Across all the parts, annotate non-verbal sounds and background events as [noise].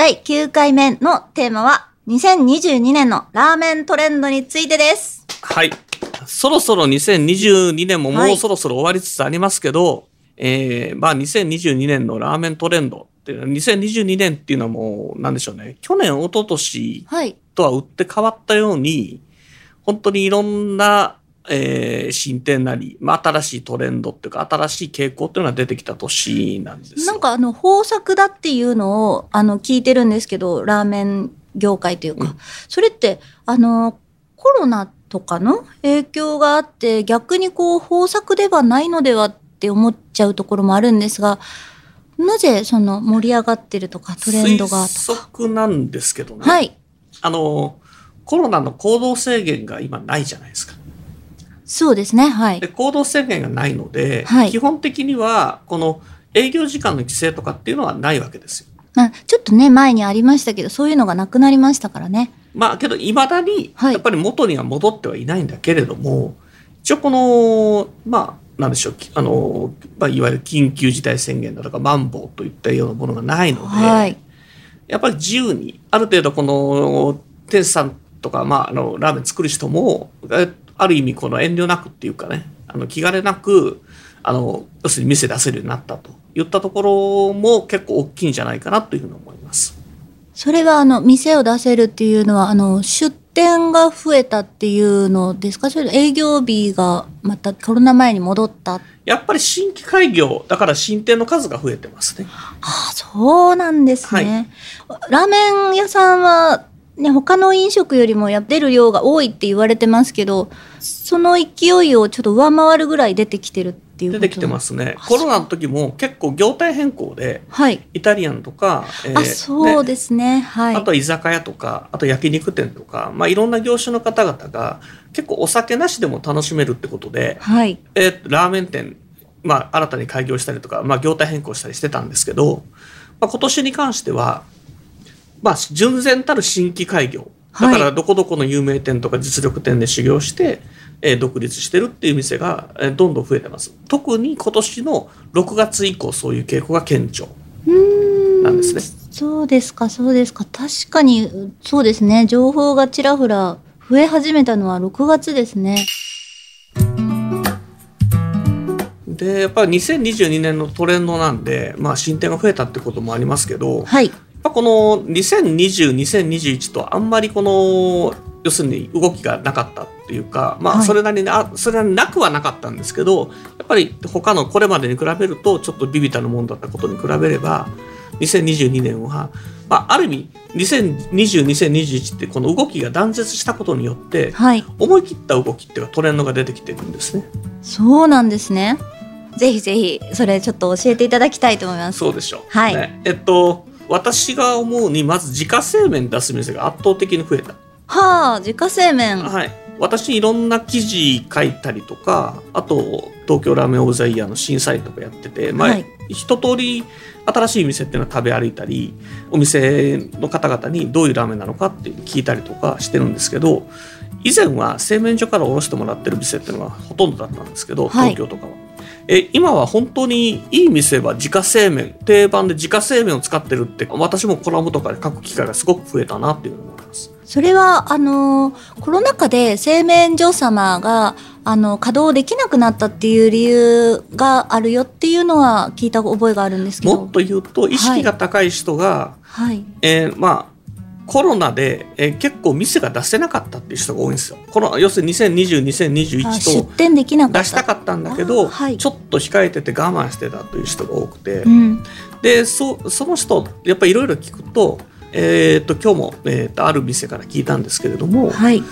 第9回目のテーマは2022年のラーメントレンドについてです。はいそろそろ2022年ももはいうそろそろ終わりつつありますけど、えー、まあ2022年のラーメントレンドっていうのは2022年っていうのはもうなんでしょうね去年一昨年はい。とは打って変わったように、本当にいろんな、えー進展なり、まあ、新しいトレンドっていうか、新しい傾向っていうのが出てきた年なんですよ。なんかあの、豊作だっていうのを、あの、聞いてるんですけど、ラーメン業界というか、うんそれって、あの、コロナとかの影響があって、逆にこう、豊作ではないのではって思っちゃうところもあるんですが、なぜその盛り上がってるとか、トレンドが推。測なんですけどね。はい。あの、コロナの行動制限が今ないじゃないですか。そうですね。はいで、。行動制限がないので、はい基本的には、この営業時間の規制とかっていうのはないわけですよ。あちょっとね、前にありましたけど、そういうのがなくなりましたからね。まあけどいまだにはいやっぱり元には戻ってはいないんだけれども、一応このまあなんでしょうきあの、まあ、いわゆる緊急事態宣言だとかマンボウといったようなものがないので、はい。やっぱり自由にある程度この店主さんとか、まあ、あのラーメン作る人もえある意味この遠慮なくっていうかねあの気兼ねなくあの要するに店出せるようになったといったところも結構大きいんじゃないかなというふうに思います。それはあの店を出せるっていうのはあの出店が増えたっていうのですか？それと営業日がまたコロナ前に戻ったあやっぱり新規開業だから新店の数が増えてますね。あそうなんですね、ラーメン屋さんはね他の飲食よりもや出る量が多いって言われてますけどその勢いをちょっと上回るぐらい出てきてるっていうこと出てきてますね。あ。コロナの時も結構業態変更ではい、イタリアンとか、えーあそうねですね。はい。あとは居酒屋とか、あと焼肉店とか、まあ、いろんな業種の方々が結構お酒なしでも楽しめるってことで、はい。えーラーメン店、まあ、新たに開業したりとか、まあ、業態変更したりしてたんですけど、まあ、今年に関しては、まあ、純然たる新規開業。だかはいらどこどこの有名店とか実力店で修行して、えー独立してるっていう店が、えーどんどん増えてます。特に今年の6月以降そういう傾向が顕著なんですね。そうですか、そうですか。確かに、そうですね。情報がちらほら増え始めたのは6月ですね。でやっぱり2022年のトレンドなんで、まあ、進展が増えたってこともありますけど、はい。ぱこの2020、2021とあんまりこの要するに動きがなかったっていうか、まあ、はいそれなりに、あそれなりになくはなかったんですけどやっぱり他のこれまでに比べるとちょっとビビたるもんだったことに比べれば2022年は、まあ、ある意味2020、2021ってこの動きが断絶したことによってはい。思い切った動きっていうかトレンドが出てきてるんですね。そうなんですね。ぜひぜひ、それちょっと教えていただきたいと思います。そうでしょう。はいね、えっと、私が思うに、まず自家製麺出す店が圧倒的に増えた。はあ、自家製麺。はい。私、いろんな記事書いたりとか、あと、東京ラーメンオブザイヤーの審査員とかやってて、まあ、はい一通り新しい店っていうのは食べ歩いたり、お店の方々にどういうラーメンなのかって聞いたりとかしてるんですけど、以前は製麺所から卸してもらってる店っていうのがほとんどだったんですけど、はい東京とかは。え今は本当にいい店は自家製麺定番で自家製麺を使ってるって私もコラムとかで書く機会がすごく増えたなっていう思います。それは、あのーコロナ禍で製麺所様が、あの、稼働できなくなったっていう理由があるよっていうのは聞いた覚えがあるんですけど。もっと言うと意識が高い人が、はい。えーまあコロナで、えー結構店が出せなかったっていう人が多いんですよ。この要するに2020、2021あ出と店できなかった。出したかったんだけど、あはいちょっと控えてて我慢してたという人が多くて、うん。でそその人やっぱりいろいろ聞くと,、えー、と今日も、えー、とある店から聞いたんですけれどもはい。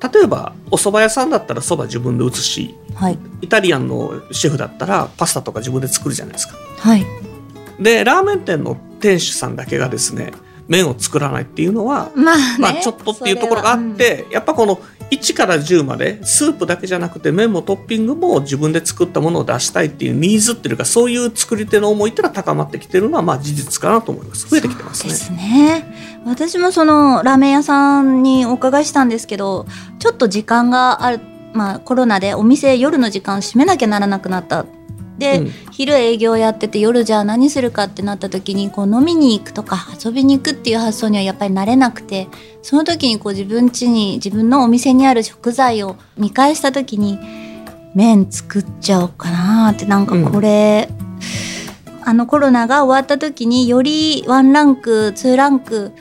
例えばお蕎麦屋さんだったら蕎麦自分で打つしはい。イタリアンのシェフだったらパスタとか自分で作るじゃないですか。はい。でラーメン店の店主さんだけがですね麺を作らないっていうのは、まあね、まあちょっとっていうところがあって、やっぱこの1から10までスープだけじゃなくて麺もトッピングも自分で作ったものを出したいっていうニーズっていうかそういう作り手の思いっていうのは高まってきてるのはまあ事実かなと思います。増えてきてますねそうですね。私もそのラーメン屋さんにお伺いしたんですけどちょっと時間があるまあコロナでお店夜の時間閉めなきゃならなくなったで、うん。昼営業やってて夜じゃあ何するかってなった時にこう飲みに行くとか遊びに行くっていう発想にはやっぱりなれなくてその時にこう自分家に自分のお店にある食材を見返した時に麺作っちゃおうかなってなんかこれ、あのコロナが終わった時によりワンランクツーランク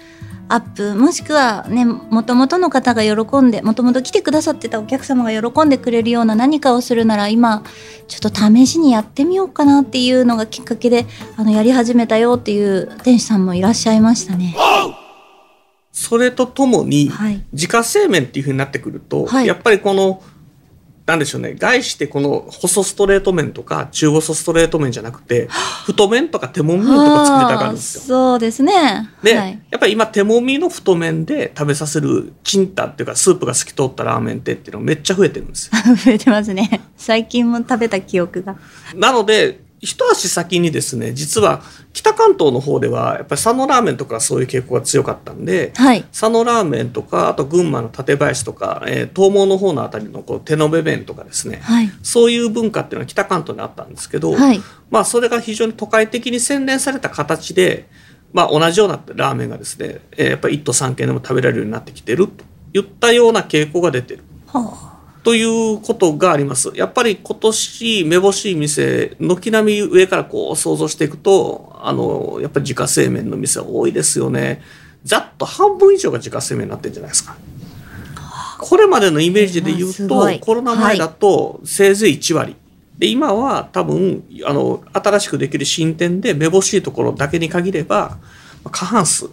アップもしくはねもともとの方が喜んでもともと来てくださってたお客様が喜んでくれるような何かをするなら今ちょっと試しにやってみようかなっていうのがきっかけであのやり始めたよっていう店主さんもいらっしゃいましたね。それとともに、はい、自家製麺っていうふうになってくると、はいやっぱりこのなんでしょうね概してこの細ストレート麺とか中細ストレート麺じゃなくて太麺とか手もみ麺とか作りたがるんですよ。そうですね。で、はい、やっぱり今手もみの太麺で食べさせるチンタっていうかスープが透き通ったラーメン店っていうのがめっちゃ増えてるんですよ。[laughs] 増えてますね。最近も食べた記憶が。なので一足先にですね実は北関東の方ではやっぱり佐野ラーメンとかそういう傾向が強かったんではい。佐野ラーメンとかあと群馬の館林とか、えー東毛の方のあたりのこう手延べ麺とかですねはい。そういう文化っていうのは北関東にあったんですけど、はい。まあそれが非常に都会的に洗練された形で、まあ、同じようなラーメンがですね、えーやっぱり一都三県でも食べられるようになってきてるといったような傾向が出てる。はということがあります。やっぱり今年めぼしい店、軒並み上からこう想像していくと、あの、やっぱり自家製麺の店多いですよね。ざっと半分以上が自家製麺になってるんじゃないですか。これまでのイメージで言うとコロナ前だとせいぜい1割。で、今は多分、あの、新しくできる新店でめぼしいところだけに限れば、過半数、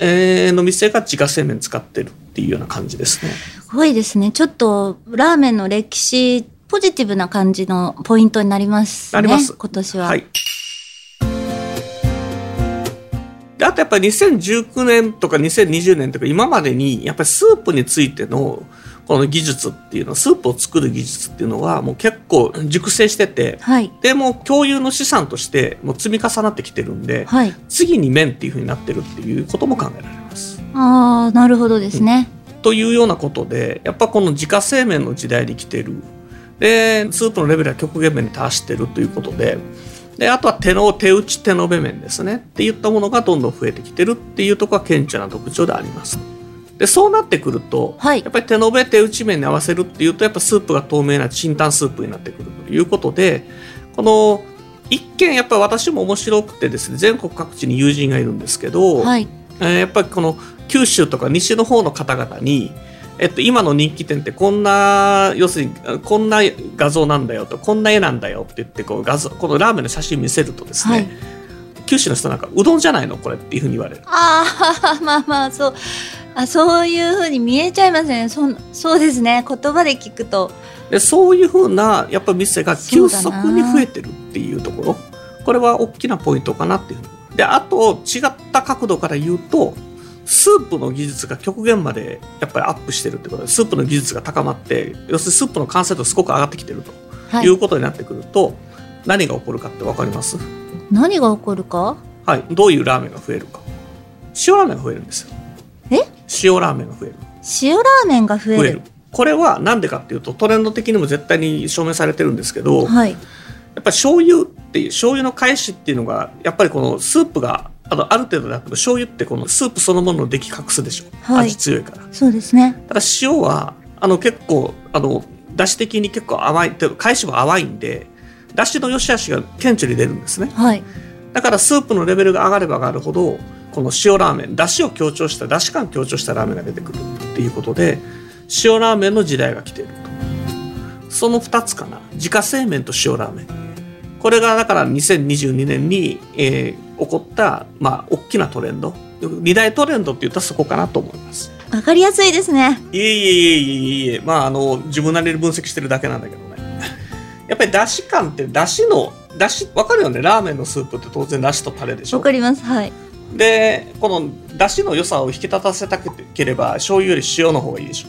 えーの店が自家製麺使ってるっていうような感じですね。あ。すごいですね。ちょっとラーメンの歴史、ポジティブな感じのポイントになりますね。なります今年は。はい。であとやっぱり2019年とか2020年とか今までにやっぱりスープについてのこの技術っていうのスープを作る技術っていうのはもう結構熟成しててはい。でもう共有の資産としてもう積み重なってきてるんではい。次に麺っていうふうになってるっていうことも考えられます。ああ、なるほどですね。というようなことでやっぱこの自家製麺の時代に来てる。でスープのレベルは極限麺に達してるということで。であとは手の手打ち手延べ麺ですね。っていったものがどんどん増えてきてるっていうところが顕著な特徴であります。でそうなってくると、はい。やっぱり手延べ手打ち麺に合わせるっていうとやっぱスープが透明なチンタンスープになってくるということでこの一見やっぱり私も面白くてですね全国各地に友人がいるんですけど、はい。えーやっぱりこの九州とか西の方の方々に、えっと、今の人気店ってこんな要するにあこんな画像なんだよとこんな絵なんだよって言ってこう画像このラーメンの写真見せるとですね、はい九州の人なんかうどんじゃないのこれっていうふうに言われる。ああ、[laughs] まあまあ、そう。あそういうふうに見えちゃいますね。そそうですね。言葉で聞くと。でそういうふうなやっぱ店が急速に増えてるっていうところこれは大きなポイントかなっていうであと違った角度から言うとスープの技術が極限までやっぱりアップしてるってことでスープの技術が高まって要するにスープの完成度すごく上がってきてるとはい。い。うことになってくると、何が起こるかって分かります？何が起こるか？はい。どういうラーメンが増えるか。塩ラーメンが増えるんですよ。え？塩ラーメンが増える。塩ラーメンが増える。増える。これは何でかっていうとトレンド的にも絶対に証明されてるんですけど、はい。やっぱり醤油っていう醤油の返しっていうのがやっぱりこのスープがあのある程度だと醤油ってこのスープそのものの出来隠すでしょ、はい。味強いから。そうですね。ただ塩はあの結構あの出汁的に結構甘いって返しも淡いんで出汁の良し悪しが顕著に出るんですね。はい。だからスープのレベルが上がれば上がるほどこの塩ラーメン出汁を強調した出汁感強調したラーメンが出てくるっていうことで塩ラーメンの時代が来ていると。その2つかな。自家製麺と塩ラーメン。これがだから2022年に、えー起こった、まあ、大きなトレンド二大トレンドって言ったらそこかなと思いますわかりやすいですね。いえいえいえいえいえまああの自分なりに分析してるだけなんだけどね [laughs] やっぱり出汁感って出汁の出汁わかるよね？ラーメンのスープって当然出汁とタレでしょわかります。はい。でこの出汁の良さを引き立たせたければ醤油より塩の方がいいでしょ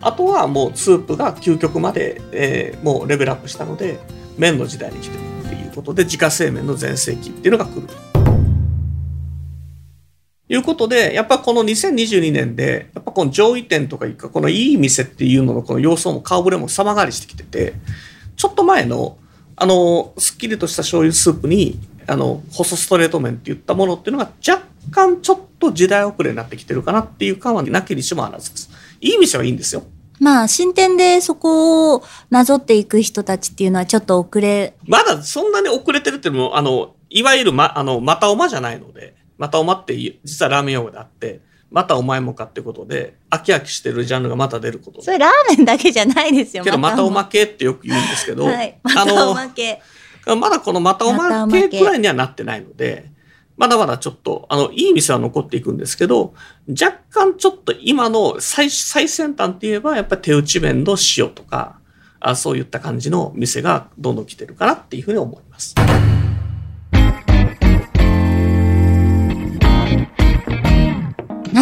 あとはもうスープが究極まで、えー、もうレベルアップしたので麺の時代に来てるっていうことで自家製麺の全盛期っていうのが来ると。いうことで、やっぱこの2022年で、やっぱこの上位店とかいうか、このいい店っていうののこの様相も顔ぶれも様変わりしてきてて、ちょっと前の、あの、すっきりとした醤油スープに、あの、細ストレート麺って言ったものっていうのが若干ちょっと時代遅れになってきてるかなっていう感はなきにしもあらずです。いい店はいいんですよ。まあ、新店でそこをなぞっていく人たちっていうのはちょっと遅れ。まだそんなに遅れてるっていうのも、あの、いわゆるま、あの、またおまじゃないので、またおまって実はラーメン用語であって、またお前もかってことで、飽き飽きしてるジャンルがまた出ること。それラーメンだけじゃないですよ。けど、またおまけってよく言うんですけど、はい、またおまけ。まだこのまたおまけくらいにはなってないので、まだまだちょっと、あの、いい店は残っていくんですけど、若干ちょっと今の最最先端って言えば、やっぱり手打ち麺の塩とか、あそういった感じの店がどんどん来てるかなっていうふうに思います。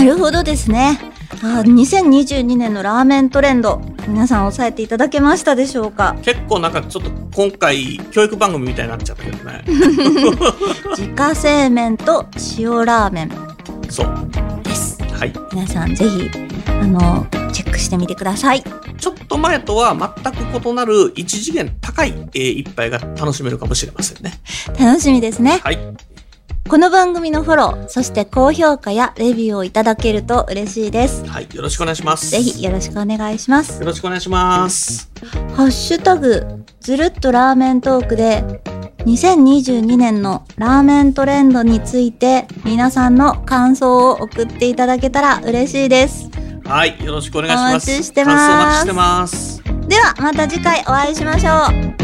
なるほどですね。あ2022年のラーメントレンド皆さん押さえていただけましたでしょうか？結構なんかちょっと今回教育番組みたいになっちゃったけどね。[laughs] 自家製麺と塩ラーメン。そう。です。はい。皆さんぜひあのチェックしてみてください。ちょっと前とは全く異なる一次元高い、えー、一杯が楽しめるかもしれませんね。楽しみですね。はいこの番組のフォロー、そして高評価やレビューをいただけると嬉しいです。はい、よろしくお願いします。ぜひよろしくお願いします。よろしくお願いします。ハッシュタグ、ずるっとラーメントークで、2022年のラーメントレンドについて皆さんの感想を送っていただけたら嬉しいです。はい、よろしくお願いします。お待ちしてます。感想お待ちしてます。ではまた次回お会いしましょう。